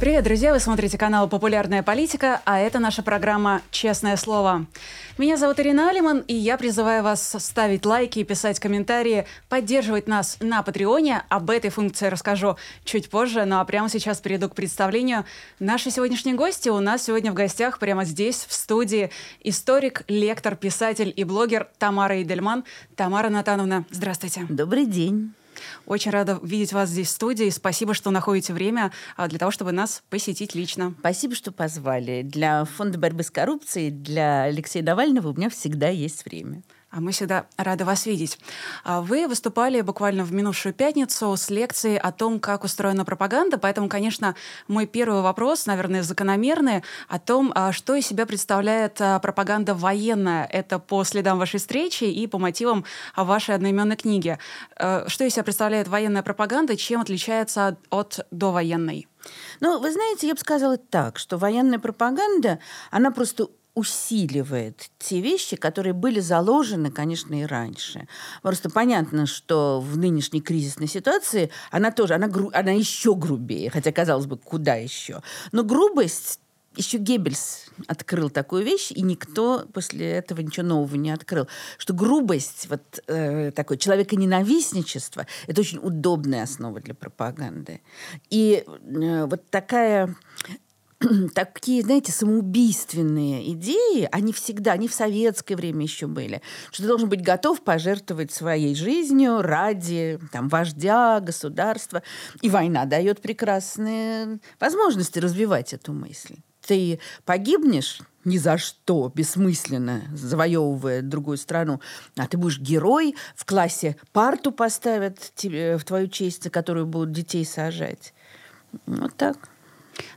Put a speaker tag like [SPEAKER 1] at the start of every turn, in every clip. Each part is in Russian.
[SPEAKER 1] Привет, друзья! Вы смотрите канал «Популярная политика», а это наша программа «Честное слово». Меня зовут Ирина Алиман, и я призываю вас ставить лайки и писать комментарии, поддерживать нас на Патреоне. Об этой функции расскажу чуть позже, ну а прямо сейчас перейду к представлению. Наши сегодняшние гости у нас сегодня в гостях прямо здесь, в студии, историк, лектор, писатель и блогер Тамара Идельман. Тамара Натановна, здравствуйте.
[SPEAKER 2] Добрый день.
[SPEAKER 1] Очень рада видеть вас здесь в студии. Спасибо, что находите время а, для того, чтобы нас посетить лично.
[SPEAKER 2] Спасибо, что позвали. Для Фонда борьбы с коррупцией, для Алексея Навального у меня всегда есть время.
[SPEAKER 1] А мы всегда рады вас видеть. А вы выступали буквально в минувшую пятницу с лекцией о том, как устроена пропаганда, поэтому, конечно, мой первый вопрос, наверное, закономерный, о том, а что из себя представляет а, пропаганда военная. Это по следам вашей встречи и по мотивам вашей одноименной книги. Что из себя представляет военная пропаганда, чем отличается от довоенной?
[SPEAKER 2] Ну, вы знаете, я бы сказала так, что военная пропаганда, она просто усиливает те вещи, которые были заложены, конечно, и раньше. Просто понятно, что в нынешней кризисной ситуации она тоже, она, гру, она еще грубее, хотя, казалось бы, куда еще. Но грубость еще Геббельс открыл такую вещь, и никто после этого ничего нового не открыл. Что грубость, вот э, такое человеконенавистничество, это очень удобная основа для пропаганды. И э, вот такая такие, знаете, самоубийственные идеи, они всегда, они в советское время еще были, что ты должен быть готов пожертвовать своей жизнью ради там, вождя, государства. И война дает прекрасные возможности развивать эту мысль. Ты погибнешь ни за что, бессмысленно, завоевывая другую страну, а ты будешь герой, в классе парту поставят тебе в твою честь, за которую будут детей сажать. Вот так.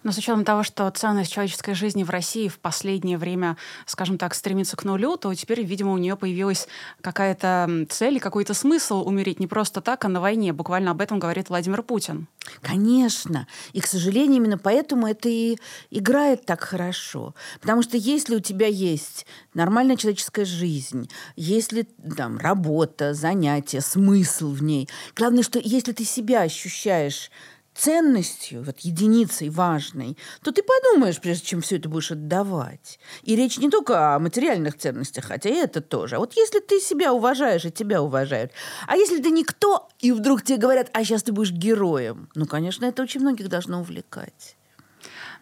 [SPEAKER 1] Но с учетом того, что ценность человеческой жизни в России в последнее время, скажем так, стремится к нулю, то теперь, видимо, у нее появилась какая-то цель, какой-то смысл умереть не просто так, а на войне. Буквально об этом говорит Владимир Путин.
[SPEAKER 2] Конечно. И, к сожалению, именно поэтому это и играет так хорошо. Потому что если у тебя есть нормальная человеческая жизнь, если там работа, занятия, смысл в ней, главное, что если ты себя ощущаешь ценностью, вот единицей важной, то ты подумаешь, прежде чем все это будешь отдавать. И речь не только о материальных ценностях, хотя и это тоже. А вот если ты себя уважаешь, и тебя уважают, а если ты никто, и вдруг тебе говорят, а сейчас ты будешь героем, ну, конечно, это очень многих должно увлекать.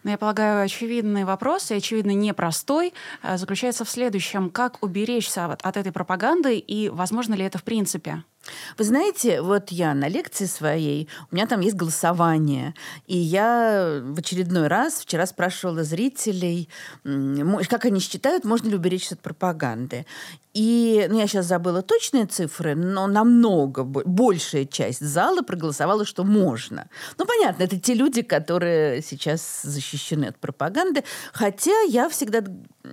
[SPEAKER 1] Но я полагаю, очевидный вопрос, и очевидно непростой, э, заключается в следующем. Как уберечься от этой пропаганды, и возможно ли это в принципе?
[SPEAKER 2] Вы знаете, вот я на лекции своей, у меня там есть голосование, и я в очередной раз вчера спрашивала зрителей, как они считают, можно ли уберечься от пропаганды. И ну, я сейчас забыла точные цифры, но намного большая часть зала проголосовала, что можно. Ну, понятно, это те люди, которые сейчас защищены от пропаганды. Хотя я всегда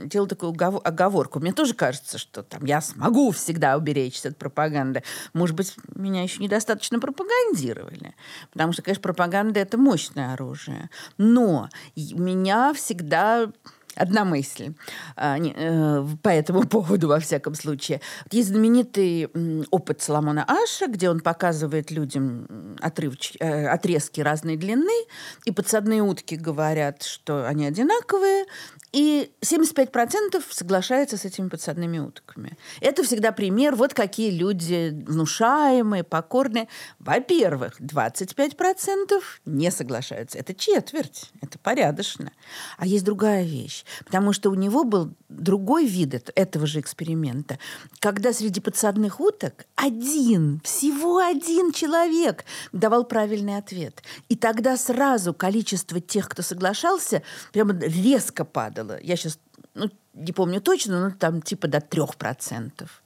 [SPEAKER 2] делаю такую оговорку. Мне тоже кажется, что там я смогу всегда уберечься от пропаганды. Может быть, меня еще недостаточно пропагандировали. Потому что, конечно, пропаганда – это мощное оружие. Но меня всегда Одна мысль а, э, по этому поводу, во всяком случае. Есть знаменитый опыт Соломона Аша, где он показывает людям отрывч... Э, отрезки разной длины, и подсадные утки говорят, что они одинаковые, и 75% соглашаются с этими подсадными утками. Это всегда пример, вот какие люди внушаемые, покорные. Во-первых, 25% не соглашаются. Это четверть, это порядочно. А есть другая вещь вещь, потому что у него был другой вид этого же эксперимента, когда среди подсадных уток один, всего один человек давал правильный ответ. И тогда сразу количество тех, кто соглашался, прямо резко падало. Я сейчас ну, не помню точно, но там типа до трех процентов.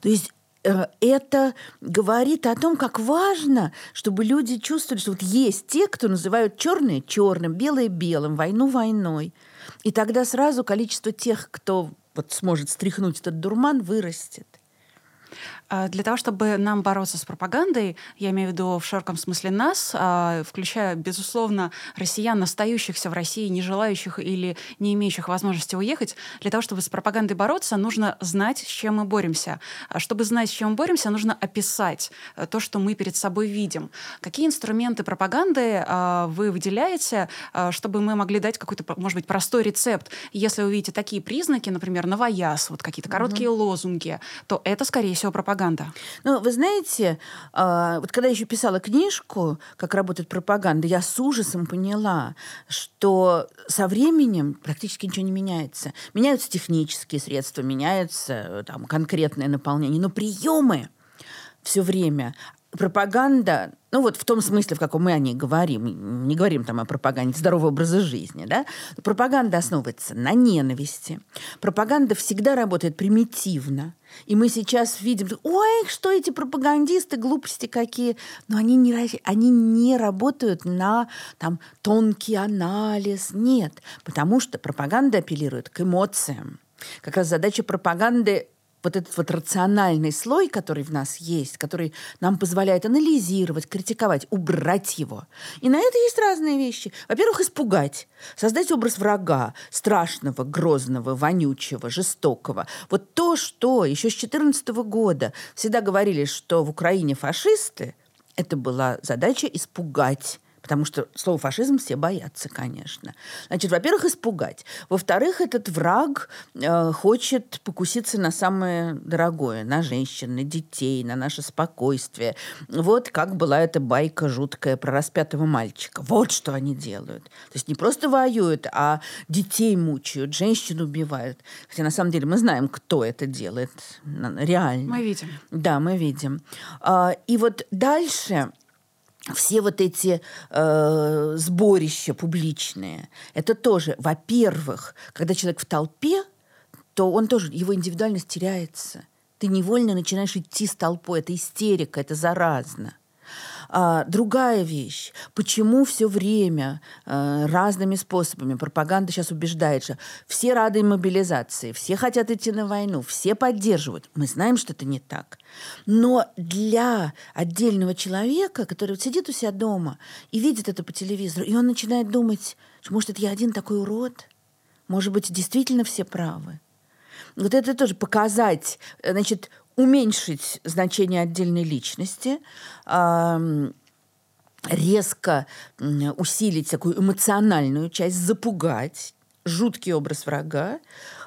[SPEAKER 2] То есть э, это говорит о том, как важно, чтобы люди чувствовали, что вот есть те, кто называют черное черным, белое белым, войну войной. И тогда сразу количество тех, кто вот сможет стряхнуть этот дурман, вырастет.
[SPEAKER 1] А, для того, чтобы нам бороться с пропагандой, я имею в виду в широком смысле нас, а, включая, безусловно, россиян, остающихся в России, не желающих или не имеющих возможности уехать, для того, чтобы с пропагандой бороться, нужно знать, с чем мы боремся. А чтобы знать, с чем мы боремся, нужно описать э, то, что мы перед собой видим. Какие инструменты пропаганды вы выделяете, чтобы мы могли дать какой-то, может быть, простой рецепт? Если вы видите такие признаки, например, новояз, вот какие-то короткие угу. лозунги, то это, скорее всего, пропаганда пропаганда?
[SPEAKER 2] Ну, вы знаете, э, вот когда я еще писала книжку «Как работает пропаганда», я с ужасом поняла, что со временем практически ничего не меняется. Меняются технические средства, меняются э, там, конкретное наполнение, но приемы все время пропаганда, ну вот в том смысле, в каком мы о ней говорим, не говорим там о пропаганде здорового образа жизни, да, пропаганда основывается на ненависти. Пропаганда всегда работает примитивно. И мы сейчас видим, ой, что эти пропагандисты, глупости какие. Но они не, они не работают на там, тонкий анализ. Нет, потому что пропаганда апеллирует к эмоциям. Как раз задача пропаганды вот этот вот рациональный слой, который в нас есть, который нам позволяет анализировать, критиковать, убрать его. И на это есть разные вещи. Во-первых, испугать, создать образ врага, страшного, грозного, вонючего, жестокого. Вот то, что еще с 2014 года всегда говорили, что в Украине фашисты, это была задача испугать Потому что слово фашизм все боятся, конечно. Значит, во-первых, испугать. Во-вторых, этот враг э, хочет покуситься на самое дорогое, на женщин, на детей, на наше спокойствие. Вот как была эта байка жуткая про распятого мальчика. Вот что они делают. То есть не просто воюют, а детей мучают, женщин убивают. Хотя на самом деле мы знаем, кто это делает реально.
[SPEAKER 1] Мы видим.
[SPEAKER 2] Да, мы видим. А, и вот дальше все вот эти э, сборища публичные, это тоже, во-первых, когда человек в толпе, то он тоже, его индивидуальность теряется. Ты невольно начинаешь идти с толпой. Это истерика, это заразно. А, другая вещь. Почему все время а, разными способами пропаганда сейчас убеждает, что все рады мобилизации, все хотят идти на войну, все поддерживают. Мы знаем, что это не так. Но для отдельного человека, который вот сидит у себя дома и видит это по телевизору, и он начинает думать, что, может, это я один такой урод? Может быть, действительно все правы? Вот это тоже показать, значит, уменьшить значение отдельной личности, резко усилить такую эмоциональную часть, запугать, жуткий образ врага.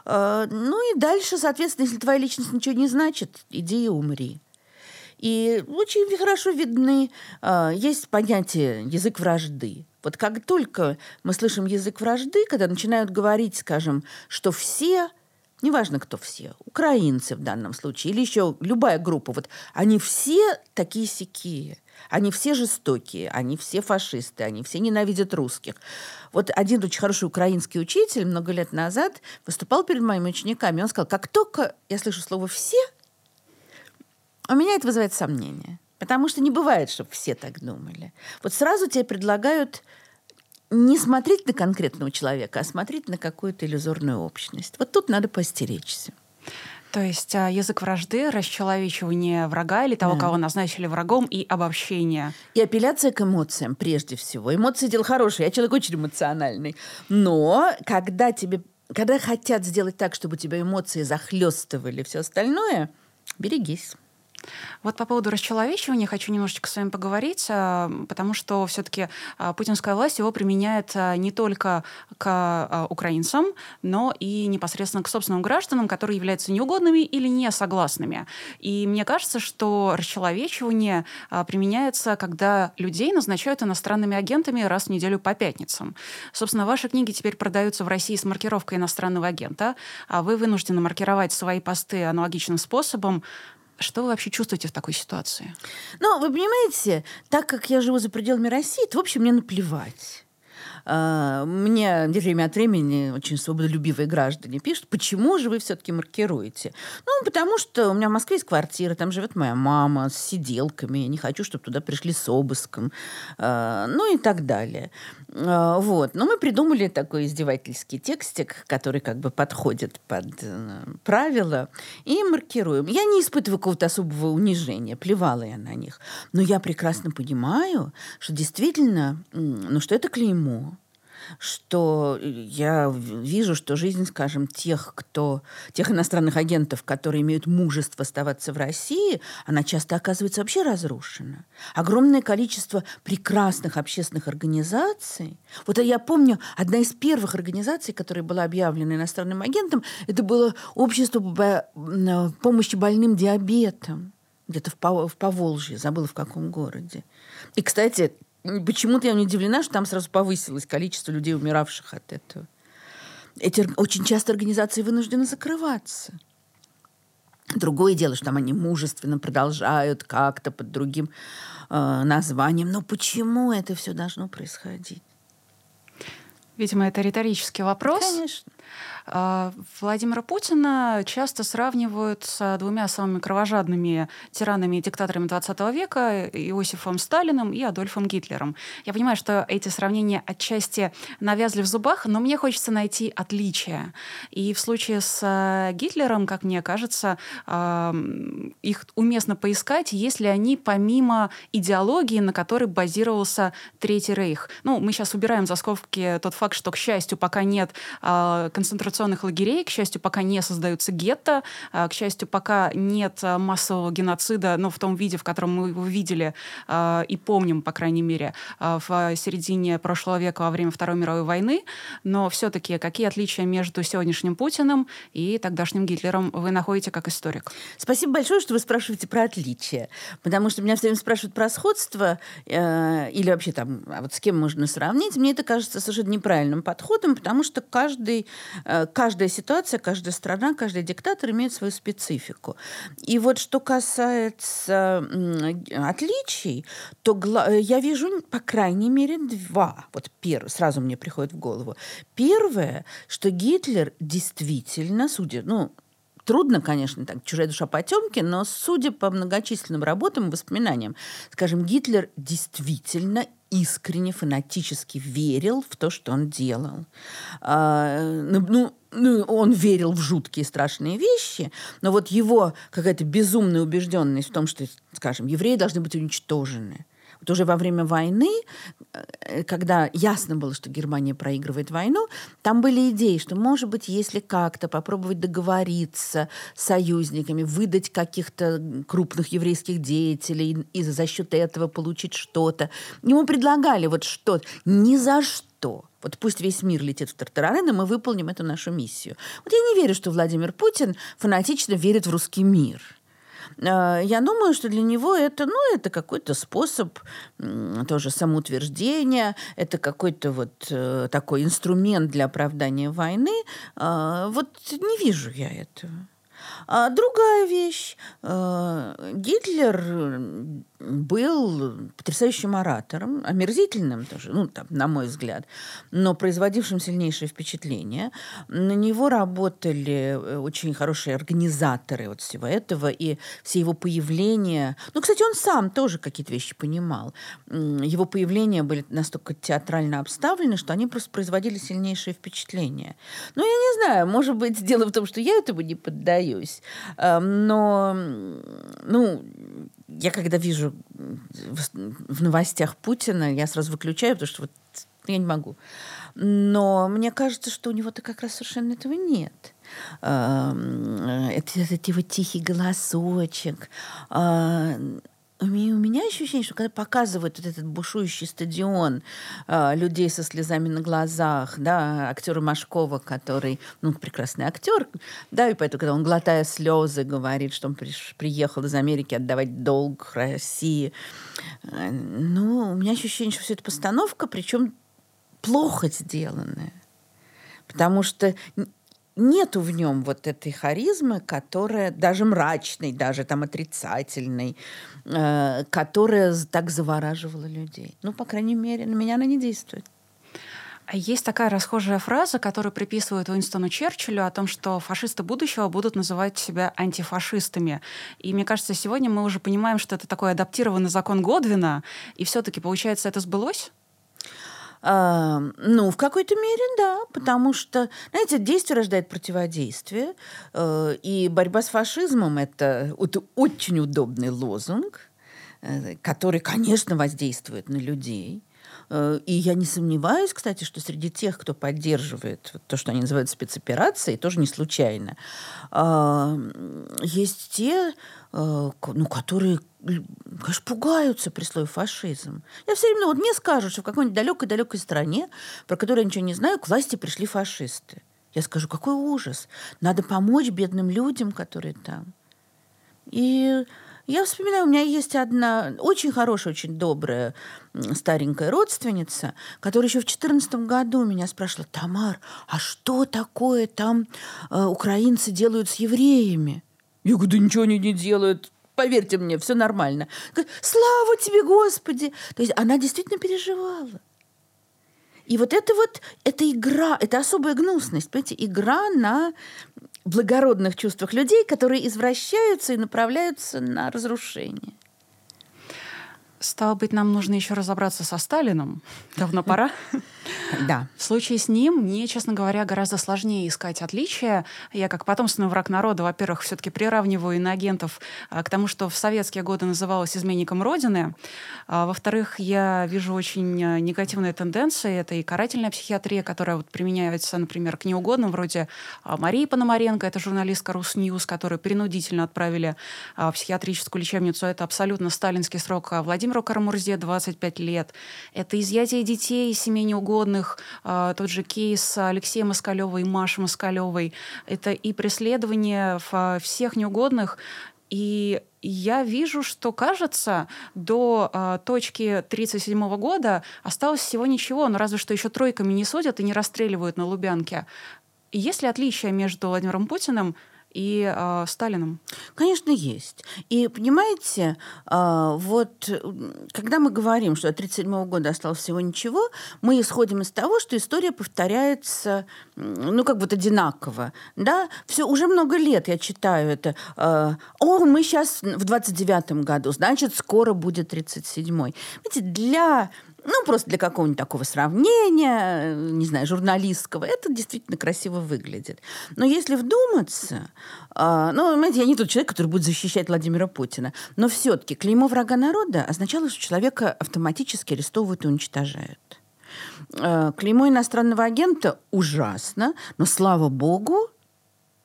[SPEAKER 2] А, ну и дальше, соответственно, если твоя личность ничего не значит, иди и умри. И очень хорошо видны, а, есть понятие язык вражды. Вот как только мы слышим язык вражды, когда начинают говорить, скажем, что все неважно кто все, украинцы в данном случае, или еще любая группа, вот они все такие сякие, они все жестокие, они все фашисты, они все ненавидят русских. Вот один очень хороший украинский учитель много лет назад выступал перед моими учениками, он сказал, как только я слышу слово «все», у меня это вызывает сомнение. Потому что не бывает, чтобы все так думали. Вот сразу тебе предлагают не смотреть на конкретного человека, а смотреть на какую-то иллюзорную общность. Вот тут надо постеречься.
[SPEAKER 1] То есть а, язык вражды, расчеловечивание врага или того, да. кого назначили врагом, и обобщение.
[SPEAKER 2] И апелляция к эмоциям прежде всего. Эмоции – дело хорошее. Я человек очень эмоциональный. Но когда тебе когда хотят сделать так, чтобы у тебя эмоции захлестывали все остальное, берегись.
[SPEAKER 1] Вот по поводу расчеловечивания хочу немножечко с вами поговорить, а, потому что все-таки а, путинская власть его применяет а, не только к украинцам, но и непосредственно к собственным гражданам, которые являются неугодными или не согласными. И мне кажется, что расчеловечивание применяется, когда людей назначают иностранными агентами раз в неделю по пятницам. Собственно, ваши книги теперь продаются в России с маркировкой иностранного агента, а вы вынуждены маркировать свои посты аналогичным способом. Что вы вообще чувствуете в такой ситуации?
[SPEAKER 2] Ну, вы понимаете, так как я живу за пределами России, то, в общем, мне наплевать. Э, мне время от времени очень свободолюбивые граждане пишут, почему же вы все-таки маркируете? Ну, потому что у меня в Москве есть квартира, там живет моя мама с сиделками, я не хочу, чтобы туда пришли с обыском, э, ну и так далее. Э, вот. Но мы придумали такой издевательский текстик, который как бы подходит под э, правила, и маркируем. Я не испытываю какого-то особого унижения, плевала я на них. Но я прекрасно понимаю, что действительно, ну что это клеймо, что я вижу, что жизнь, скажем, тех, кто, тех иностранных агентов, которые имеют мужество оставаться в России, она часто оказывается вообще разрушена. Огромное количество прекрасных общественных организаций. Вот я помню, одна из первых организаций, которая была объявлена иностранным агентом, это было общество помощи больным диабетом где-то в Поволжье, забыла в каком городе. И, кстати, Почему-то я не удивлена, что там сразу повысилось количество людей, умиравших от этого. Эти очень часто организации вынуждены закрываться. Другое дело, что там они мужественно продолжают как-то под другим э, названием. Но почему это все должно происходить?
[SPEAKER 1] Видимо, это риторический вопрос.
[SPEAKER 2] Конечно.
[SPEAKER 1] А, Владимира Путина часто сравнивают с двумя самыми кровожадными тиранами и диктаторами 20 века Иосифом Сталиным и Адольфом Гитлером. Я понимаю, что эти сравнения отчасти навязли в зубах, но мне хочется найти отличия. И в случае с э, Гитлером, как мне кажется, их уместно поискать, если они помимо идеологии, на которой базировался Третий Рейх. Ну, мы сейчас убираем за скобки тот факт, что, к счастью, пока нет а, концентрационных лагерей. К счастью, пока не создаются гетто. А, к счастью, пока нет а, массового геноцида, но ну, в том виде, в котором мы его видели а, и помним, по крайней мере, в середине прошлого века во время Второй мировой войны. Но все-таки какие отличия между сегодняшним Путиным и тогдашним Гитлером вы находите как историк?
[SPEAKER 2] Спасибо большое, что вы спрашиваете про отличия. Потому что меня все время спрашивают про сходство э, или вообще там, а вот с кем можно сравнить. Мне это кажется совершенно неправильным подходом, потому что каждый каждая ситуация, каждая страна, каждый диктатор имеет свою специфику. И вот что касается отличий, то э, я вижу, по крайней мере, два. Вот первое, сразу мне приходит в голову. Первое, что Гитлер действительно, судя, ну, Трудно, конечно, так, чужая душа потемки, но судя по многочисленным работам и воспоминаниям, скажем, Гитлер действительно искренне, фанатически верил в то, что он делал. А, ну, ну, ну, он верил в жуткие страшные вещи, но вот его какая-то безумная убежденность в том, что, скажем, евреи должны быть уничтожены, вот уже во время войны, э, когда ясно было, что Германия проигрывает войну, там были идеи, что, может быть, если как-то попробовать договориться с союзниками, выдать каких-то крупных еврейских деятелей и за счет этого получить что-то. Ему предлагали вот что-то. Ни за что. Вот пусть весь мир летит в тартарары, но мы выполним эту нашу миссию. Вот я не верю, что Владимир Путин фанатично верит в русский мир. Э, я думаю, что для него это, ну, это какой-то способ тоже самоутверждения, это какой-то вот э, такой инструмент для оправдания войны. Э, вот не вижу я этого. А другая вещь. Гитлер был потрясающим оратором, омерзительным тоже, ну, там, на мой взгляд, но производившим сильнейшее впечатление. На него работали э, очень хорошие организаторы вот всего этого, и все его появления... Ну, кстати, он сам тоже какие-то вещи понимал. Его появления были настолько театрально обставлены, что они просто производили сильнейшее впечатление. Ну, я не знаю, может быть, дело в том, что я этому не поддаюсь, эм, но, ну, я когда вижу в новостях Путина, я сразу выключаю, потому что вот я не могу. Но мне кажется, что у него-то как раз совершенно этого нет. Эм, это, это его тихий голосочек. У меня, у меня ощущение, что когда показывают вот этот бушующий стадион э, людей со слезами на глазах, да, актера Машкова, который, ну, прекрасный актер, да, и поэтому, когда он, глотая слезы, говорит, что он при, приехал из Америки отдавать долг России, э, ну, у меня ощущение, что все это постановка, причем плохо сделанная. Потому что нету в нем вот этой харизмы, которая даже мрачной, даже там отрицательной, э, которая так завораживала людей. Ну, по крайней мере, на меня она не действует.
[SPEAKER 1] А есть такая расхожая фраза, которую приписывают Уинстону Черчиллю о том, что фашисты будущего будут называть себя антифашистами. И мне кажется, сегодня мы уже понимаем, что это такой адаптированный закон Годвина, и все-таки, получается, это сбылось?
[SPEAKER 2] Ну, в какой-то мере, да, потому что, знаете, действие рождает противодействие, э, и борьба с фашизмом это, это очень удобный лозунг, э, который, конечно, воздействует на людей. Э, и я не сомневаюсь, кстати, что среди тех, кто поддерживает то, что они называют спецоперацией, тоже не случайно, а, есть те, э, ну, которые, конечно, пугаются при слове фашизм. Я все время, ну, вот мне скажут, что в какой-нибудь далекой-далекой стране, про которую я ничего не знаю, к власти пришли фашисты. Я скажу, какой ужас. Надо помочь бедным людям, которые там. И я вспоминаю, у меня есть одна очень хорошая, очень добрая старенькая родственница, которая еще в 2014 году меня спрашивала, Тамар, а что такое там э, украинцы делают с евреями? Я говорю, да ничего они не делают, поверьте мне, все нормально. Говорит, Слава тебе, Господи! То есть она действительно переживала. И вот это вот, это игра, это особая гнусность, понимаете, игра на благородных чувствах людей, которые извращаются и направляются на разрушение.
[SPEAKER 1] Стало быть, нам нужно еще разобраться со Сталином. Давно пора.
[SPEAKER 2] Да.
[SPEAKER 1] В случае с ним мне, честно говоря, гораздо сложнее искать отличия. Я как потомственный враг народа, во-первых, все-таки приравниваю иноагентов а, к тому, что в советские годы называлось изменником Родины. А, во-вторых, я вижу очень а, негативные тенденции. Это и карательная психиатрия, которая вот применяется, например, к неугодным, вроде Марии Пономаренко, это журналистка Русньюз, которую принудительно отправили в психиатрическую лечебницу. Это абсолютно сталинский срок. Владимиру Карамурзе 25 лет. Это изъятие детей из семей неугодных, их а, тот же кейс Алексея Москалева и Маши Москалевой. Это и преследование всех неугодных, и я вижу, что, кажется, до э, точки 1937 года осталось всего ничего, но разве что еще тройками не судят и не расстреливают на Лубянке. Есть ли отличие между Владимиром Путиным и э, Сталиным?
[SPEAKER 2] Конечно, есть. И понимаете, э, вот когда мы говорим, что от 1937 года осталось всего ничего, мы исходим из того, что история повторяется, ну, как вот одинаково. Да? Все, уже много лет я читаю это. Э, О, мы сейчас в 29 году, значит, скоро будет 37-й. Видите, для ну, просто для какого-нибудь такого сравнения, не знаю, журналистского, это действительно красиво выглядит. Но если вдуматься, э, ну, понимаете, я не тот человек, который будет защищать Владимира Путина, но все-таки клеймо врага народа означало, что человека автоматически арестовывают и уничтожают. Э, клеймо иностранного агента ужасно, но, слава богу,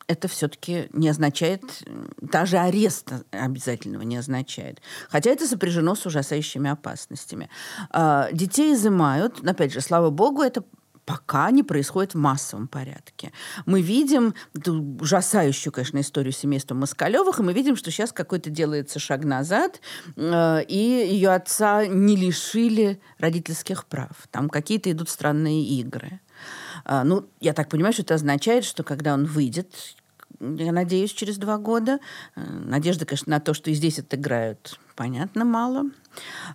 [SPEAKER 2] это все-таки не означает, даже арест обязательного не означает. Хотя это сопряжено с ужасающими опасностями. А, детей изымают, опять же, слава богу, это пока не происходит в массовом порядке. Мы видим ужасающую, конечно, историю семейства Москалевых, и мы видим, что сейчас какой-то делается шаг назад, э, и ее отца не лишили родительских прав. Там какие-то идут странные игры. А, ну, я так понимаю, что это означает, что когда он выйдет, я надеюсь, через два года, э, надежда, конечно, на то, что и здесь отыграют, понятно, мало,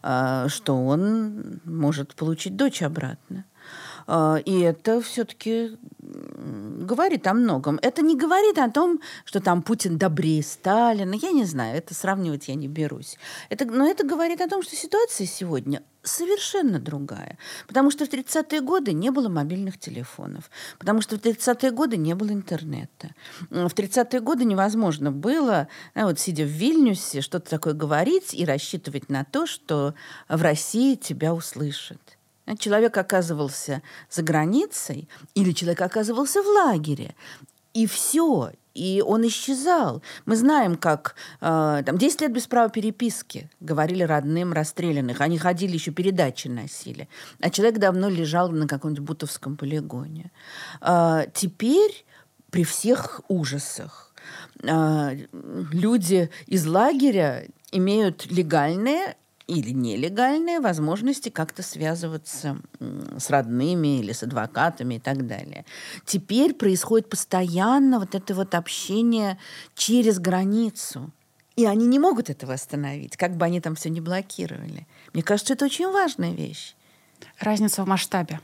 [SPEAKER 2] а, что он может получить дочь обратно. А, и это все-таки говорит о многом. Это не говорит о том, что там Путин добрее Сталина. Я не знаю, это сравнивать я не берусь. Это, но это говорит о том, что ситуация сегодня совершенно другая. Потому что в 30-е годы не было мобильных телефонов. Потому что в 30-е годы не было интернета. В 30-е годы невозможно было, вот сидя в Вильнюсе, что-то такое говорить и рассчитывать на то, что в России тебя услышат. Человек оказывался за границей или человек оказывался в лагере. И все, и он исчезал. Мы знаем, как э, там 10 лет без права переписки говорили родным расстрелянных. Они ходили, еще передачи носили. А человек давно лежал на каком-нибудь бутовском полигоне. Э, теперь при всех ужасах э, люди из лагеря имеют легальные или нелегальные возможности как-то связываться с родными или с адвокатами и так далее. Теперь происходит постоянно вот это вот общение через границу. И они не могут этого остановить, как бы они там все не блокировали. Мне кажется, это очень важная вещь.
[SPEAKER 1] Разница в масштабе.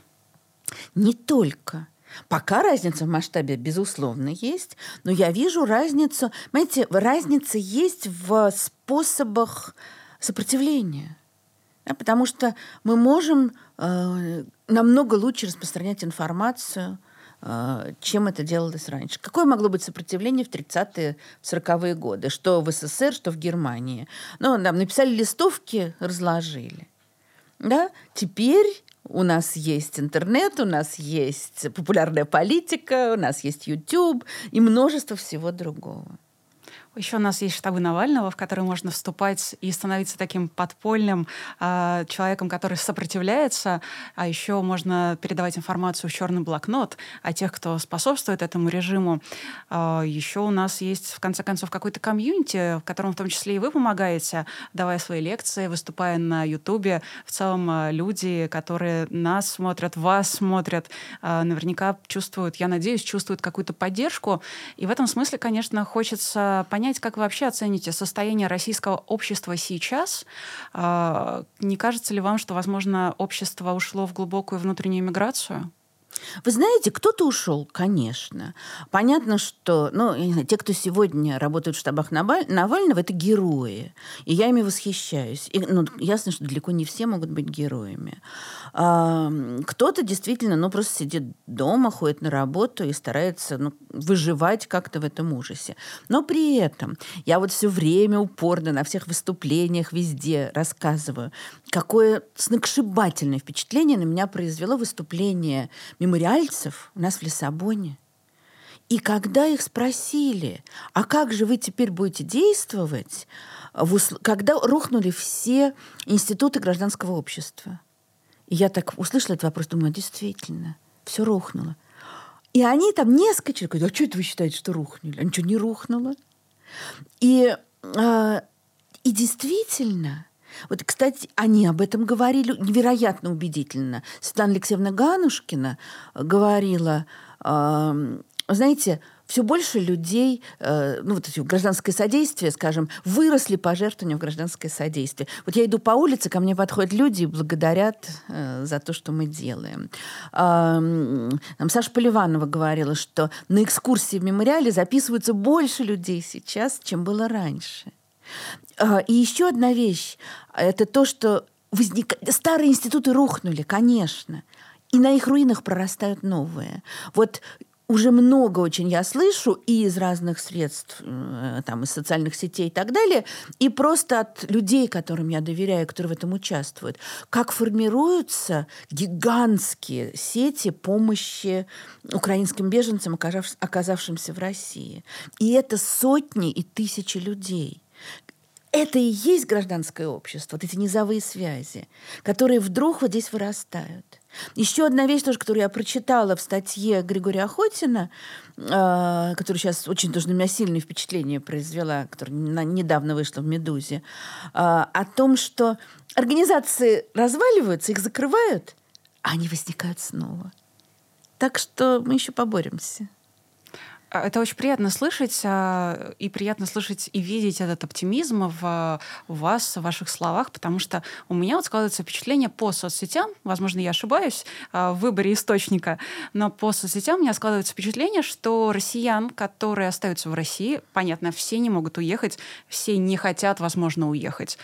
[SPEAKER 2] Не только. Пока разница в масштабе, безусловно, есть, но я вижу разницу, понимаете, разница есть в способах сопротивления. Да, потому что мы можем э, намного лучше распространять информацию, э, чем это делалось раньше. Какое могло быть сопротивление в 30-е, 40-е годы? Что в СССР, что в Германии. Ну, там написали листовки, разложили. Да? Теперь у нас есть интернет, у нас есть популярная политика, у нас есть YouTube и множество всего другого.
[SPEAKER 1] Еще у нас есть штабы Навального, в которые можно вступать и становиться таким подпольным э, человеком, который сопротивляется. А еще можно передавать информацию в черный блокнот о тех, кто способствует этому режиму. Э, еще у нас есть, в конце концов, какой-то комьюнити, в котором в том числе и вы помогаете, давая свои лекции, выступая на Ютубе. В целом э, люди, которые нас смотрят, вас смотрят, э, наверняка чувствуют, я надеюсь, чувствуют какую-то поддержку. И в этом смысле, конечно, хочется понять, понять, как вы вообще оцените состояние российского общества сейчас. А, не кажется ли вам, что, возможно, общество ушло в глубокую внутреннюю миграцию?
[SPEAKER 2] Вы знаете, кто-то ушел, конечно. Понятно, что ну, знаю, те, кто сегодня работают в штабах Навального, это герои. И я ими восхищаюсь. И, ну, ясно, что далеко не все могут быть героями. А, кто-то действительно ну, просто сидит дома, ходит на работу и старается ну, выживать как-то в этом ужасе. Но при этом я вот все время упорно на всех выступлениях везде рассказываю, какое сногсшибательное впечатление на меня произвело выступление мемориальцев у нас в Лиссабоне. И когда их спросили, а как же вы теперь будете действовать, когда рухнули все институты гражданского общества? И я так услышала этот вопрос, думаю, действительно, все рухнуло. И они там несколько человек говорят, а что это вы считаете, что рухнули? А ничего не рухнуло. И, э, и действительно, вот, кстати, они об этом говорили невероятно убедительно. Светлана Алексеевна Ганушкина говорила, э, знаете, все больше людей, э, ну вот эти гражданское содействие, скажем, выросли пожертвования в гражданское содействие. Вот я иду по улице, ко мне подходят люди и благодарят э, за то, что мы делаем. Э, там Саша Поливанова говорила, что на экскурсии в мемориале записываются больше людей сейчас, чем было раньше. А, и еще одна вещь – это то, что возник... старые институты рухнули, конечно, и на их руинах прорастают новые. Вот уже много очень я слышу и из разных средств, э, там, из социальных сетей и так далее, и просто от людей, которым я доверяю, которые в этом участвуют, как формируются гигантские сети помощи украинским беженцам, оказавшимся в России. И это сотни и тысячи людей – это и есть гражданское общество, вот эти низовые связи, которые вдруг вот здесь вырастают. Еще одна вещь тоже, которую я прочитала в статье Григория Охотина, э, которая сейчас очень тоже на меня сильное впечатление произвела, которая недавно вышла в «Медузе», э, о том, что организации разваливаются, их закрывают, а они возникают снова. Так что мы еще поборемся.
[SPEAKER 1] А, это очень приятно слышать, а, и приятно слышать и видеть этот оптимизм в вас, в ваших словах, потому что у меня вот складывается впечатление по соцсетям, возможно, я ошибаюсь а, в выборе источника, но по соцсетям у меня складывается впечатление, что россиян, которые остаются в России, понятно, все не могут уехать, все не хотят, возможно, уехать.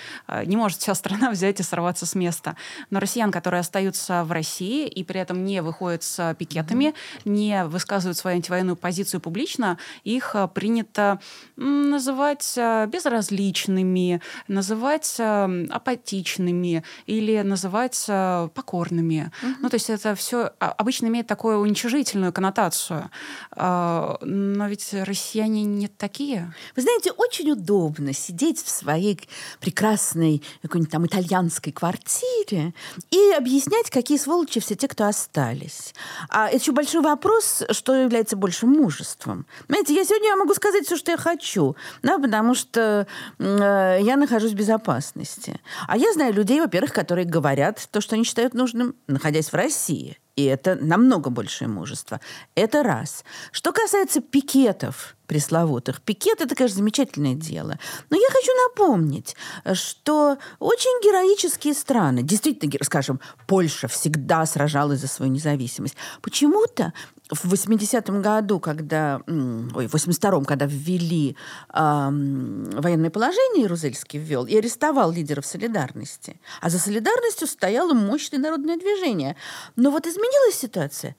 [SPEAKER 1] Не может вся страна взять и сорваться с места. Но россиян, которые остаются в России и при этом не выходят с пикетами, не высказывают свою антивоенную позицию публично, публично, их э, принято называть э, безразличными, называть э, апатичными или называть покорными. Угу. Ну, то есть это все а, обычно имеет такую уничижительную коннотацию. Но ведь россияне не такие.
[SPEAKER 2] Вы знаете, очень удобно сидеть в своей прекрасной какой-нибудь там итальянской квартире и объяснять, какие сволочи все те, кто остались. А это еще большой вопрос, что является большим мужеством чувством. Знаете, я сегодня могу сказать все, что я хочу, да, потому что э, я нахожусь в безопасности. А я знаю людей, во-первых, которые говорят то, что они считают нужным, находясь в России. И это намного большее мужество. Это раз. Что касается пикетов, пресловутых. Пикет – это, конечно, замечательное дело. Но я хочу напомнить, что очень героические страны, действительно, скажем, Польша всегда сражалась за свою независимость. Почему-то в 80-м году, когда, ой, в 82-м, когда ввели э, военное положение, Ярузельский ввел и арестовал лидеров солидарности. А за солидарностью стояло мощное народное движение. Но вот изменилась ситуация,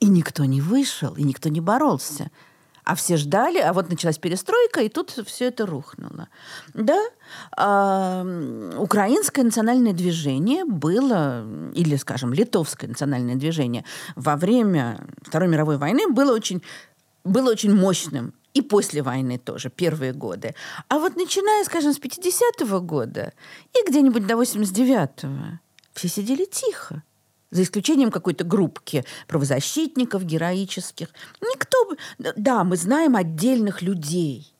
[SPEAKER 2] и никто не вышел, и никто не боролся а все ждали, а вот началась перестройка, и тут все это рухнуло. Да, э, украинское национальное движение было, или, скажем, литовское национальное движение во время Второй мировой войны было очень, было очень мощным. И после войны тоже, первые годы. А вот начиная, скажем, с 50-го года и где-нибудь до 89-го, все сидели тихо за исключением какой-то группки правозащитников героических. Никто... Да, мы знаем отдельных людей.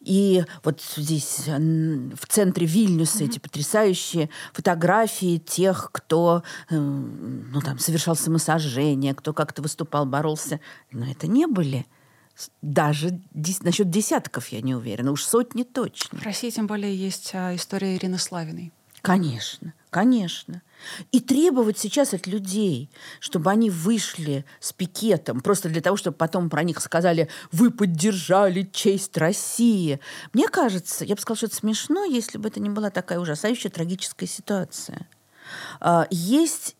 [SPEAKER 2] И вот здесь в центре Вильнюса эти потрясающие фотографии тех, кто э, ну, там, совершал самосожжение, кто как-то выступал, боролся. Но это не были даже насчет десятков я не уверена, уж сотни точно.
[SPEAKER 1] В России тем более есть а, история Ирины Славиной.
[SPEAKER 2] Конечно, конечно. И требовать сейчас от людей, чтобы они вышли с пикетом, просто для того, чтобы потом про них сказали, вы поддержали честь России. Мне кажется, я бы сказала, что это смешно, если бы это не была такая ужасающая трагическая ситуация. А, есть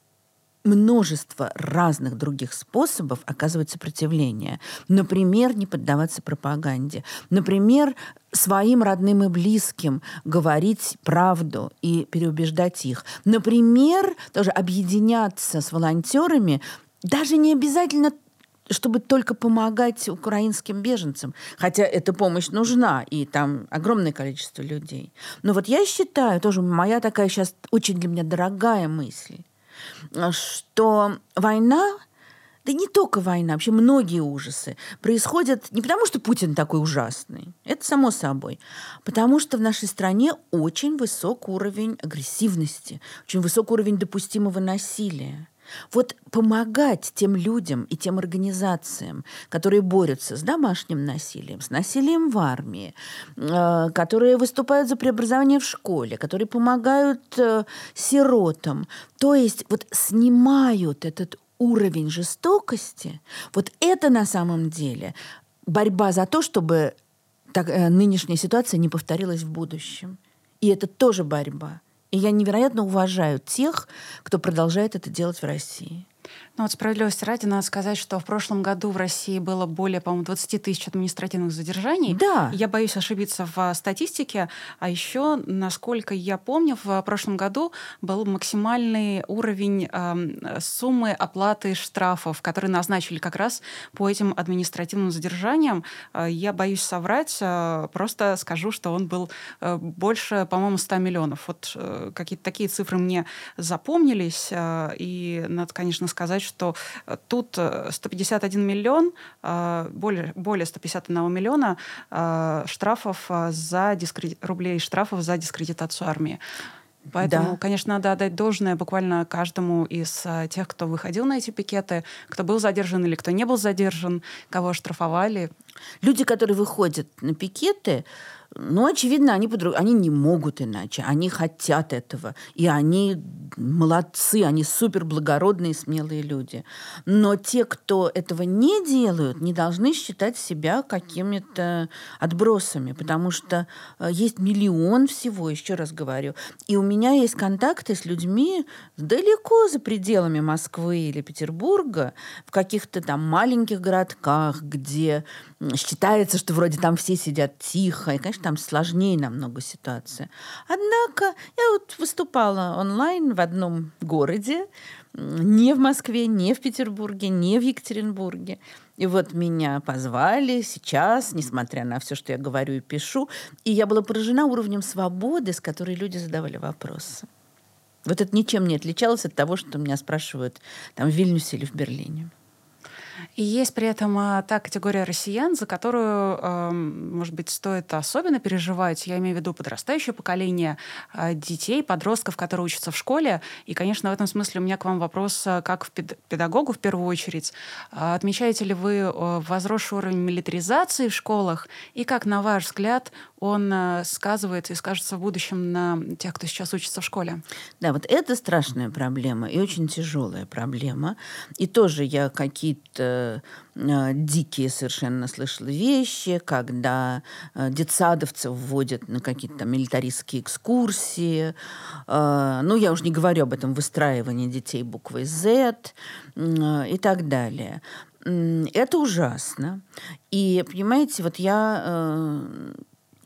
[SPEAKER 2] множество разных других способов оказывать сопротивление. Например, не поддаваться пропаганде. Например, своим родным и близким говорить правду и переубеждать их. Например, тоже объединяться с волонтерами, даже не обязательно чтобы только помогать украинским беженцам. Хотя эта помощь нужна, и там огромное количество людей. Но вот я считаю, тоже моя такая сейчас очень для меня дорогая мысль, что война да не только война, вообще многие ужасы происходят не потому, что Путин такой ужасный, это само собой, потому что в нашей стране очень высок уровень агрессивности, очень высок уровень допустимого насилия. Вот помогать тем людям и тем организациям, которые борются с домашним насилием, с насилием в армии, э, которые выступают за преобразование в школе, которые помогают э, сиротам, то есть вот снимают этот уровень жестокости, вот это на самом деле борьба за то, чтобы так, э, нынешняя ситуация не повторилась в будущем. И это тоже борьба. И я невероятно уважаю тех, кто продолжает это делать в России.
[SPEAKER 1] Ну вот справедливости ради надо сказать, что в прошлом году в России было более, по-моему, 20 тысяч административных задержаний.
[SPEAKER 2] Да.
[SPEAKER 1] Я боюсь ошибиться в статистике. А еще, насколько я помню, в прошлом году был максимальный уровень э, суммы оплаты штрафов, которые назначили как раз по этим административным задержаниям. Э, я боюсь соврать, просто скажу, что он был э, больше, по-моему, 100 миллионов. Вот э, какие-то такие цифры мне запомнились. И надо, конечно, сказать, что э, тут 151 э, миллион, э, более, более 151 миллиона штрафов за дискреди... рублей штрафов за дискредитацию армии. Поэтому, да. конечно, надо отдать должное буквально каждому из тех, кто выходил на эти пикеты, кто был задержан или кто не был задержан, кого штрафовали.
[SPEAKER 2] Люди, которые выходят на пикеты, ну, очевидно, они, подруг... они не могут иначе. Они хотят этого. И они молодцы, они супер благородные, смелые люди. Но те, кто этого не делают, не должны считать себя какими-то отбросами, потому что э, есть миллион всего, еще раз говорю. И у меня есть контакты с людьми далеко за пределами Москвы или Петербурга, в каких-то там маленьких городках, где считается, что вроде там все сидят тихо. И, конечно, там сложнее намного ситуация. Однако я вот выступала онлайн в одном городе, не в Москве, не в Петербурге, не в Екатеринбурге. И вот меня позвали сейчас, несмотря на все, что я говорю и пишу. И я была поражена уровнем свободы, с которой люди задавали вопросы. Вот это ничем не отличалось от того, что меня спрашивают там в Вильнюсе или в Берлине.
[SPEAKER 1] И есть при этом а, та категория россиян, за которую, а, может быть, стоит особенно переживать. Я имею в виду подрастающее поколение а, детей, подростков, которые учатся в школе. И, конечно, в этом смысле у меня к вам вопрос, а, как в педагогу в первую очередь. А, отмечаете ли вы а, возросший уровень милитаризации в школах? И как, на ваш взгляд, он а, сказывается и скажется в будущем на тех, кто сейчас учится в школе?
[SPEAKER 2] Да, вот это страшная проблема и очень тяжелая проблема. И тоже я какие-то э, дикие совершенно слышала вещи, когда э, детсадовцев вводят на какие-то милитаристские экскурсии. Э, ну, я уже не говорю об этом выстраивании детей буквой Z э, и так далее. Это ужасно. И, понимаете, вот я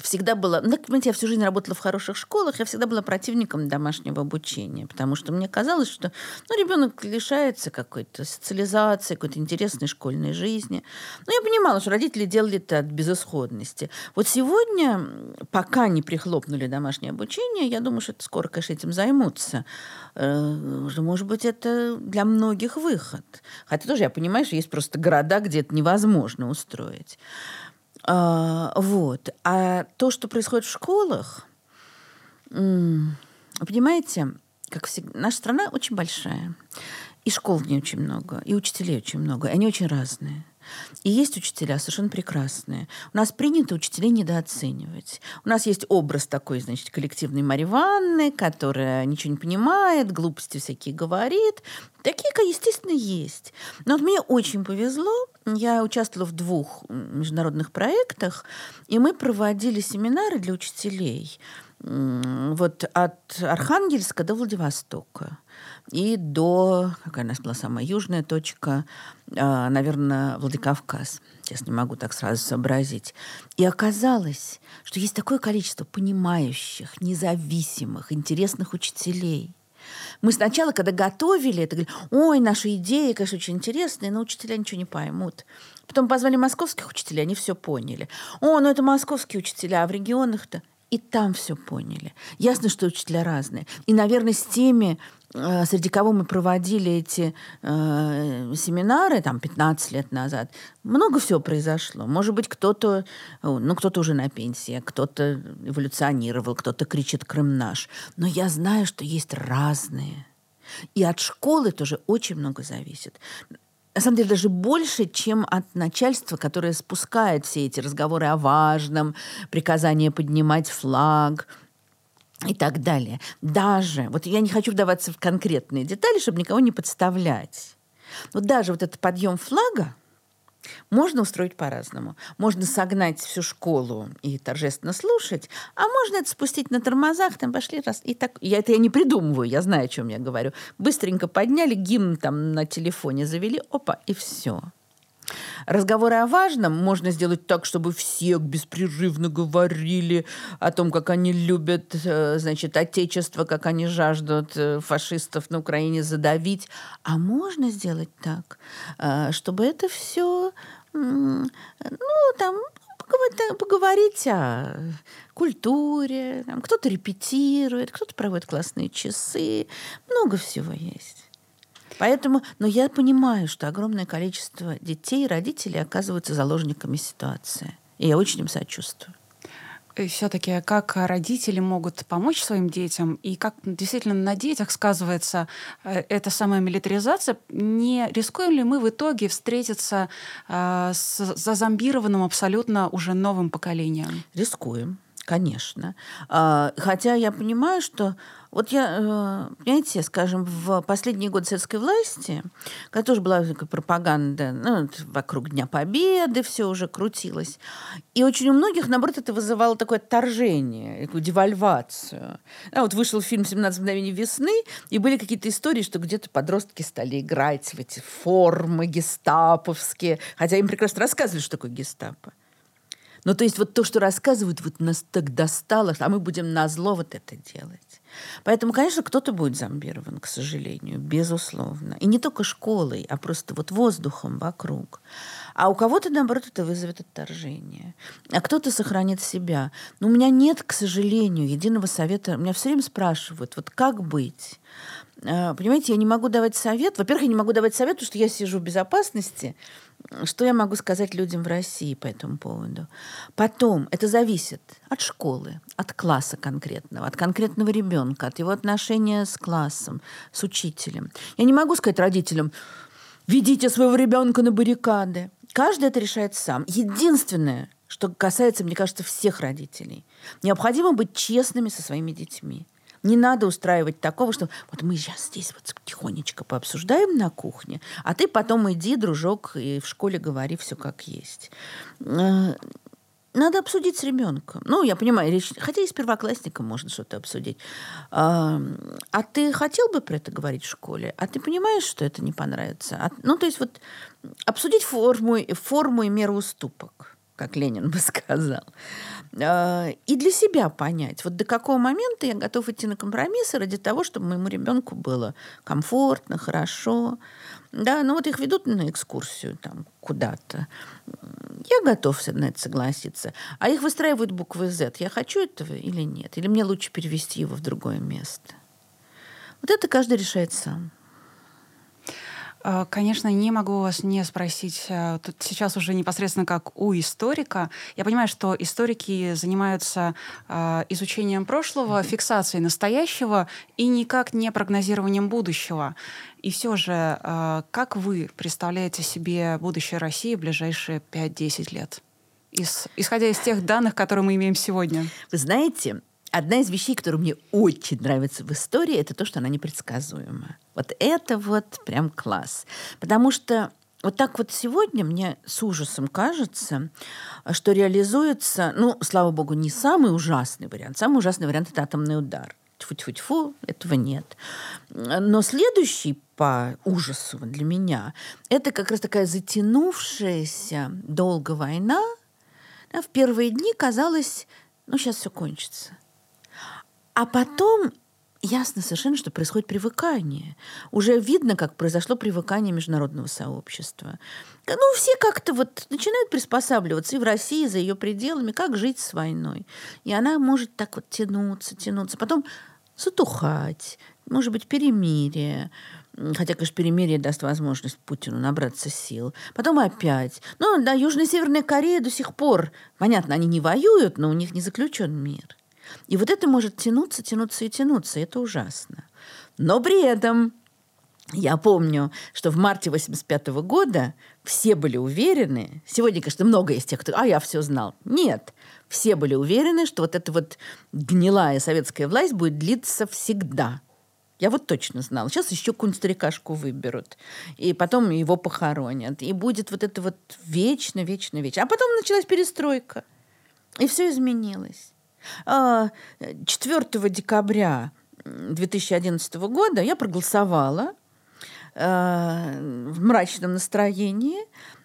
[SPEAKER 2] всегда была... Ну, понимаете, я всю жизнь работала в хороших школах, я всегда была противником домашнего обучения, потому что мне казалось, что ну, ребенок лишается какой-то социализации, какой-то интересной школьной жизни. Но я понимала, что родители делали это от безысходности. Вот сегодня, пока не прихлопнули домашнее обучение, я думаю, что это скоро, конечно, этим займутся. Э, может быть, это для многих выход. Хотя тоже я понимаю, что есть просто города, где это невозможно устроить. А, вот. А то, что происходит в школах, понимаете, как всегда, наша страна очень большая. И школ в ней очень много, и учителей очень много. И они очень разные. И есть учителя совершенно прекрасные. У нас принято учителей недооценивать. У нас есть образ такой, значит, коллективной Марьи Ванны, которая ничего не понимает, глупости всякие говорит. Такие, естественно, есть. Но вот мне очень повезло. Я участвовала в двух международных проектах, и мы проводили семинары для учителей вот от Архангельска до Владивостока и до, какая у нас была самая южная точка, а, наверное, Владикавказ. Сейчас не могу так сразу сообразить. И оказалось, что есть такое количество понимающих, независимых, интересных учителей. Мы сначала, когда готовили это, говорили, ой, наши идеи, конечно, очень интересные, но учителя ничего не поймут. Потом позвали московских учителей, они все поняли. О, ну это московские учителя, а в регионах-то и там все поняли. Ясно, что учителя разные. И, наверное, с теми, э, среди кого мы проводили эти э, семинары, там, 15 лет назад, много всего произошло. Может быть, кто-то, ну, кто-то уже на пенсии, кто-то эволюционировал, кто-то кричит «Крым наш». Но я знаю, что есть разные. И от школы тоже очень много зависит на самом деле даже больше, чем от начальства, которое спускает все эти разговоры о важном, приказание поднимать флаг и так далее. Даже, вот я не хочу вдаваться в конкретные детали, чтобы никого не подставлять. Вот даже вот этот подъем флага, можно устроить по-разному. Можно согнать всю школу и торжественно слушать, а можно это спустить на тормозах, там пошли раз. И так, я это я не придумываю, я знаю, о чем я говорю. Быстренько подняли, гимн там на телефоне завели, опа, и все. Разговоры о важном можно сделать так, чтобы все беспрерывно говорили о том, как они любят, э, значит, Отечество, как они жаждут э, фашистов на Украине задавить. А можно сделать так, э, чтобы это все, ну, там, поговорить о культуре, кто-то репетирует, кто-то проводит классные часы, много всего есть. Поэтому, но я понимаю, что огромное количество детей и родителей оказываются заложниками ситуации. И я очень им сочувствую.
[SPEAKER 1] Все-таки как родители могут помочь своим детям и как действительно на детях сказывается э, эта самая милитаризация? Не рискуем ли мы в итоге встретиться э, с зазомбированным абсолютно уже новым поколением?
[SPEAKER 2] Рискуем, конечно. А, хотя я понимаю, что вот я, э, понимаете, скажем, в последние годы советской власти, когда тоже была такая пропаганда ну, вокруг Дня Победы, все уже крутилось, и очень у многих, наоборот, это вызывало такое отторжение, такую девальвацию. А вот вышел фильм «17 мгновений весны», и были какие-то истории, что где-то подростки стали играть в эти формы гестаповские, хотя им прекрасно рассказывали, что такое гестапо. Ну, то есть вот то, что рассказывают, вот нас так достало, а мы будем на зло вот это делать. Поэтому, конечно, кто-то будет зомбирован, к сожалению, безусловно. И не только школой, а просто вот воздухом вокруг. А у кого-то, наоборот, это вызовет отторжение. А кто-то сохранит себя. Но у меня нет, к сожалению, единого совета. Меня все время спрашивают, вот как быть? Э, понимаете, я не могу давать совет. Во-первых, я не могу давать совет, потому что я сижу в безопасности. Что я могу сказать людям в России по этому поводу? Потом, это зависит от школы, от класса конкретного, от конкретного ребенка, от его отношения с классом, с учителем. Я не могу сказать родителям, ведите своего ребенка на баррикады. Каждый это решает сам. Единственное, что касается, мне кажется, всех родителей, необходимо быть честными со своими детьми. Не надо устраивать такого, что вот мы сейчас здесь вот тихонечко пообсуждаем на кухне, а ты потом иди, дружок, и в школе говори все как есть. Э, надо обсудить с ребенком. Ну, я понимаю, речь... Хотя и с первоклассником можно что-то обсудить. А, ты хотел бы про это говорить в школе? А ты понимаешь, что это не понравится? А, ну, то есть вот обсудить форму, форму и меру уступок, как Ленин бы сказал. А, и для себя понять, вот до какого момента я готов идти на компромиссы ради того, чтобы моему ребенку было комфортно, хорошо. Да, ну вот их ведут на экскурсию там куда-то. Я готов на это согласиться. А их выстраивают буквы Z. Я хочу этого или нет? Или мне лучше перевести его в другое место? Вот это каждый решает сам.
[SPEAKER 1] А, конечно, не могу вас не спросить, а, тут сейчас уже непосредственно как у историка. Я понимаю, что историки занимаются а, изучением прошлого, фиксацией настоящего и никак не прогнозированием будущего. И все же, как вы представляете себе будущее России в ближайшие 5-10 лет? исходя из тех данных, которые мы имеем сегодня.
[SPEAKER 2] Вы знаете, одна из вещей, которая мне очень нравится в истории, это то, что она непредсказуема. Вот это вот прям класс. Потому что вот так вот сегодня мне с ужасом кажется, что реализуется, ну, слава богу, не самый ужасный вариант. Самый ужасный вариант – это атомный удар. Тьфу-тьфу-тьфу, этого нет. Но следующий по ужасу для меня – это как раз такая затянувшаяся долго война. В первые дни казалось, ну, сейчас все кончится. А потом ясно совершенно, что происходит привыкание. Уже видно, как произошло привыкание международного сообщества. Ну, все как-то вот начинают приспосабливаться и в России, за ее пределами, как жить с войной. И она может так вот тянуться, тянуться. Потом затухать, может быть, перемирие. Хотя, конечно, перемирие даст возможность Путину набраться сил. Потом опять. Ну, да, Южная и Северная Корея до сих пор, понятно, они не воюют, но у них не заключен мир. И вот это может тянуться, тянуться и тянуться. Это ужасно. Но при этом я помню, что в марте 85 года все были уверены, сегодня, конечно, много есть тех, кто, а я все знал. Нет, все были уверены, что вот эта вот гнилая советская власть будет длиться всегда. Я вот точно знала. Сейчас еще какую-нибудь старикашку выберут. И потом его похоронят. И будет вот это вот вечно, вечно, вечно. А потом началась перестройка. И все изменилось. 4 а, декабря 2011 года я проголосовала а, в мрачном настроении.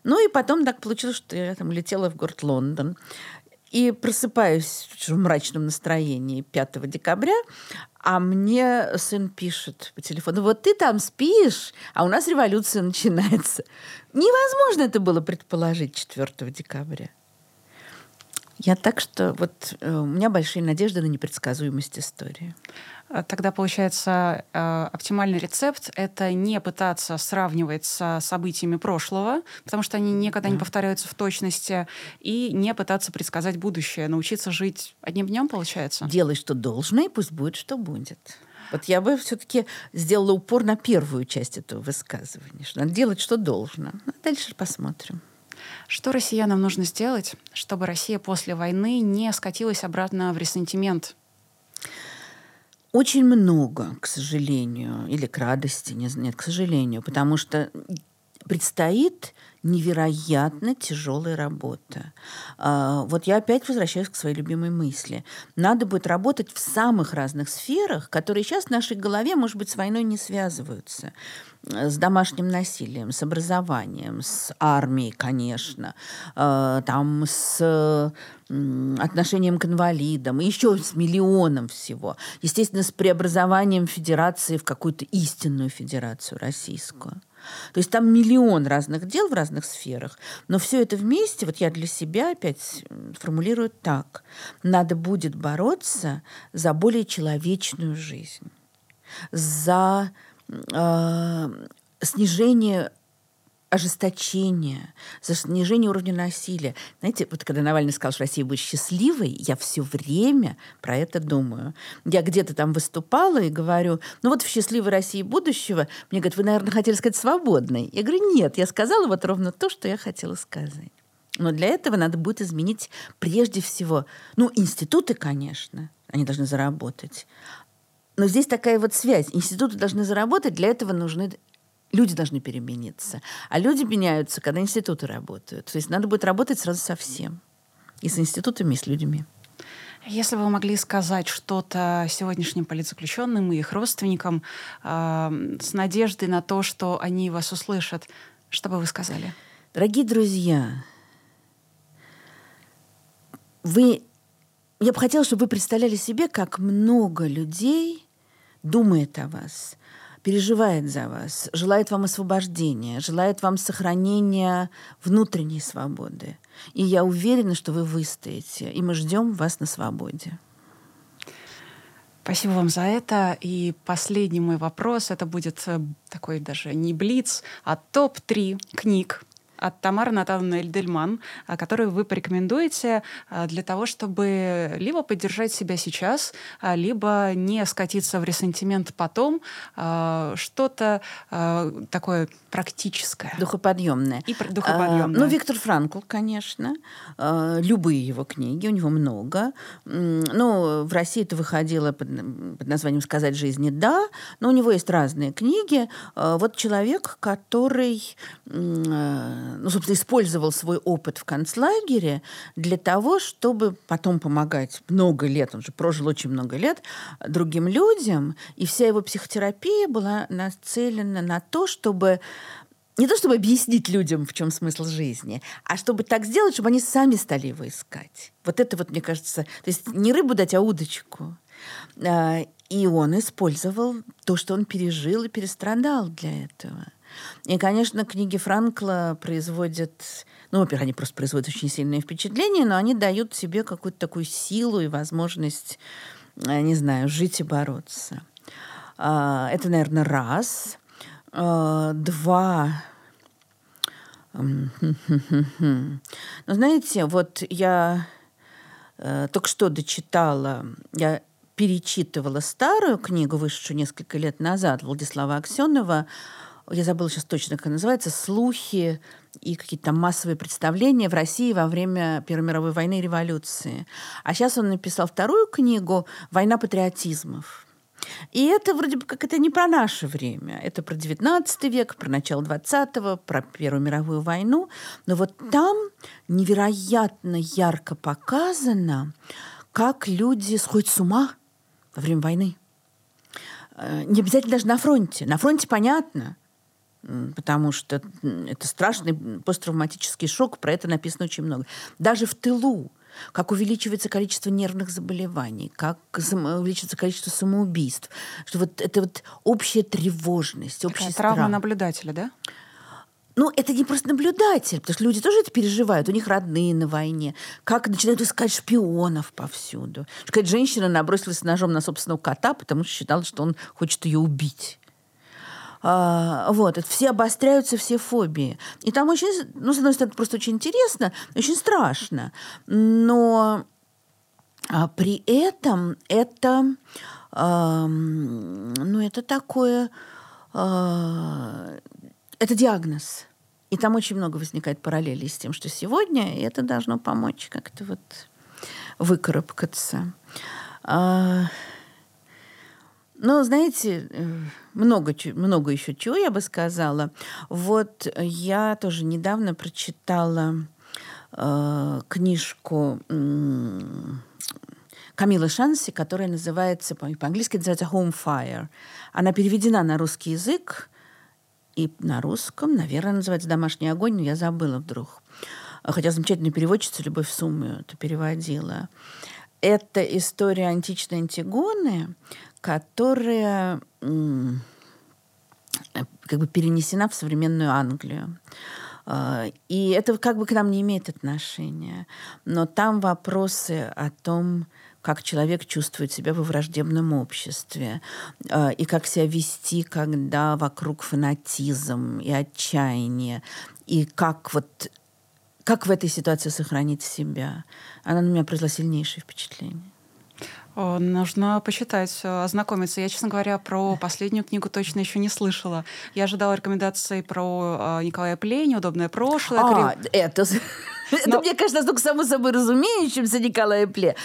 [SPEAKER 2] Ну и потом так получилось, что я там летела в город Лондон. И просыпаюсь в мрачном настроении 5 декабря, а мне сын пишет по телефону, вот ты там спишь, а у нас революция начинается. Невозможно это было предположить 4 декабря. Я так что вот э, у меня большие надежды на непредсказуемость истории.
[SPEAKER 1] А тогда получается э, оптимальный рецепт — это не пытаться сравнивать со событиями прошлого, потому что они никогда да. не повторяются в точности, и не пытаться предсказать будущее, научиться жить одним днем, получается.
[SPEAKER 2] Делай, что должно, и пусть будет, что будет. Вот я бы все-таки сделала упор на первую часть этого высказывания, что надо делать, что должно. А дальше посмотрим.
[SPEAKER 1] Что россиянам нужно сделать, чтобы Россия после войны не скатилась обратно в ресентимент?
[SPEAKER 2] Очень много, к сожалению, или к радости, не нет, к сожалению, потому что предстоит невероятно тяжелая работа. Вот я опять возвращаюсь к своей любимой мысли. Надо будет работать в самых разных сферах, которые сейчас в нашей голове, может быть, с войной не связываются. С домашним насилием, с образованием, с армией, конечно, а, там с отношением к инвалидам, и еще с миллионом всего. Естественно, с преобразованием федерации в какую-то истинную федерацию российскую. То есть там миллион разных дел в разных сферах, но все это вместе, вот я для себя опять формулирую так. Надо будет бороться за более человечную жизнь, за э, снижение ожесточение, за снижение уровня насилия. Знаете, вот когда Навальный сказал, что Россия будет счастливой, я все время про это думаю. Я где-то там выступала и говорю, ну вот в счастливой России будущего, мне говорят, вы, наверное, хотели сказать свободной. Я говорю, нет, я сказала вот ровно то, что я хотела сказать. Но для этого надо будет изменить прежде всего, ну, институты, конечно, они должны заработать. Но здесь такая вот связь. Институты должны заработать, для этого нужны люди должны перемениться. А люди меняются, когда институты работают. То есть надо будет работать сразу со всем. И с институтами, и с людьми.
[SPEAKER 1] Если бы вы могли сказать что-то сегодняшним политзаключенным и их родственникам э, с надеждой на то, что они вас услышат, что бы вы сказали?
[SPEAKER 2] Дорогие друзья, вы... Я бы хотела, чтобы вы представляли себе, как много людей думает о вас – переживает за вас, желает вам освобождения, желает вам сохранения внутренней свободы. И я уверена, что вы выстоите, и мы ждем вас на свободе.
[SPEAKER 1] Спасибо вам за это. И последний мой вопрос, это будет э, такой даже не блиц, а топ-3 книг, от Тамары Натановны Эльдельман, а, которую вы порекомендуете а, для того, чтобы либо поддержать себя сейчас, а, либо не скатиться в ресентимент потом, что-то такое практическое.
[SPEAKER 2] Духоподъемное.
[SPEAKER 1] И духоподъемное.
[SPEAKER 2] ну, Виктор Франкл, конечно. любые его книги, у него много. Ну, в России это выходило под, под названием «Сказать жизни да», но у него есть разные книги. вот человек, который ну, собственно, использовал свой опыт в концлагере для того, чтобы потом помогать много лет, он же прожил очень много лет, другим людям, и вся его психотерапия была нацелена на то, чтобы не то чтобы объяснить людям, в чем смысл жизни, а чтобы так сделать, чтобы они сами стали его искать. Вот это вот, мне кажется, то есть не рыбу дать, а удочку. А, и он использовал то, что он пережил и перестрадал для этого. И, конечно, книги Франкла производят... Ну, во-первых, они просто производят очень сильное впечатление, но они дают себе какую-то такую силу и возможность, э, не знаю, жить и бороться. А, это, наверное, раз. А, два. Ну, знаете, вот я э, только что дочитала, я перечитывала старую книгу, вышедшую несколько лет назад, Владислава Аксенова я забыла сейчас точно, как называется, слухи и какие-то там массовые представления в России во время Первой мировой войны и революции. А сейчас он написал вторую книгу «Война патриотизмов». И это вроде бы как это не про наше время. Это про XIX век, про начало XX, про Первую мировую войну. Но вот там невероятно ярко показано, как люди сходят с ума во время войны. Э, не обязательно даже на фронте. На фронте понятно потому что это страшный посттравматический шок, про это написано очень много. Даже в тылу, как увеличивается количество нервных заболеваний, как увеличивается количество самоубийств, что вот это вот общая тревожность, общая Такая
[SPEAKER 1] травма наблюдателя, да?
[SPEAKER 2] Ну, это не просто наблюдатель, потому что люди тоже это переживают. У них родные на войне. Как начинают искать шпионов повсюду. Какая-то женщина набросилась ножом на собственного кота, потому что считала, что он хочет ее убить. А, вот, все обостряются, все фобии. И там очень, ну, с одной стороны, просто очень интересно, очень страшно, но а, при этом это, а, ну, это такое, а, это диагноз. И там очень много возникает параллелей с тем, что сегодня, и это должно помочь как-то вот выкарабкаться. А, ну, знаете, э, много, много еще чего я бы сказала. Вот я тоже недавно прочитала э, книжку э, Камилы Шанси, которая называется, по-английски называется Home Fire. Она переведена на русский язык, и на русском, наверное, называется «Домашний огонь», но я забыла вдруг. Хотя замечательная переводчица Любовь Суммию это переводила. Это история античной Антигоны, которая как бы перенесена в современную Англию. А, и это как бы к нам не имеет отношения. Но там вопросы о том, как человек чувствует себя во враждебном обществе, э, и как себя вести, когда вокруг фанатизм и отчаяние, и как вот как в этой ситуации сохранить себя. Она на меня произвела сильнейшее впечатление.
[SPEAKER 1] Нужно почитать, ознакомиться. Я, честно говоря, про последнюю книгу точно еще не слышала. Я ожидала рекомендаций про Николая Плей, «Неудобное прошлое».
[SPEAKER 2] А, это... Это, мне кажется, настолько само собой разумеющимся Николая Пле.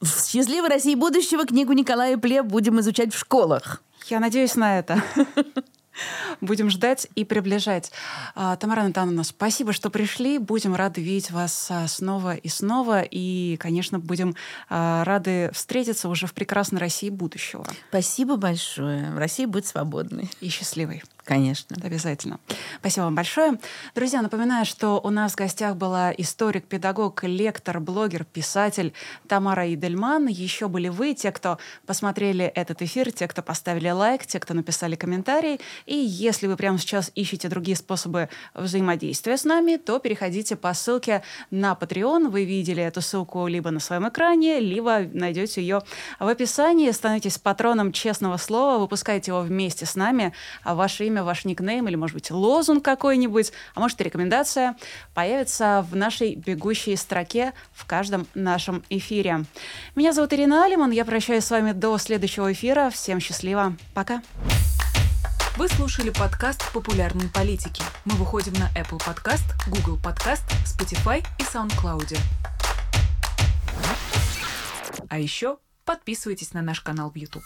[SPEAKER 2] В «Счастливой России будущего» книгу Николая Пле будем изучать в школах.
[SPEAKER 1] Я надеюсь на это. Будем ждать и приближать. А, Тамара Натановна, спасибо, что пришли. Будем рады видеть вас а, снова и снова. И, конечно, будем а, рады встретиться уже в прекрасной России будущего.
[SPEAKER 2] Спасибо большое. Россия будет свободной.
[SPEAKER 1] И счастливой.
[SPEAKER 2] Конечно.
[SPEAKER 1] Обязательно. Спасибо вам большое. Друзья, напоминаю, что у нас в гостях была историк, педагог, лектор, блогер, писатель Тамара Идельман. Еще были вы, те, кто посмотрели этот эфир, те, кто поставили лайк, те, кто написали комментарий. И если вы прямо сейчас ищете другие способы взаимодействия с нами, то переходите по ссылке на Patreon. Вы видели эту ссылку либо на своем экране, либо найдете ее в описании. Становитесь патроном честного слова, выпускайте его вместе с нами. А ваше имя имя, ваш никнейм или, может быть, лозунг какой-нибудь, а может, и рекомендация появится в нашей бегущей строке в каждом нашем эфире. Меня зовут Ирина Алиман, я прощаюсь с вами до следующего эфира. Всем счастливо, пока!
[SPEAKER 3] Вы слушали подкаст «Популярные политики». Мы выходим на Apple Podcast, Google Podcast, Spotify и SoundCloud. А еще подписывайтесь на наш канал в YouTube.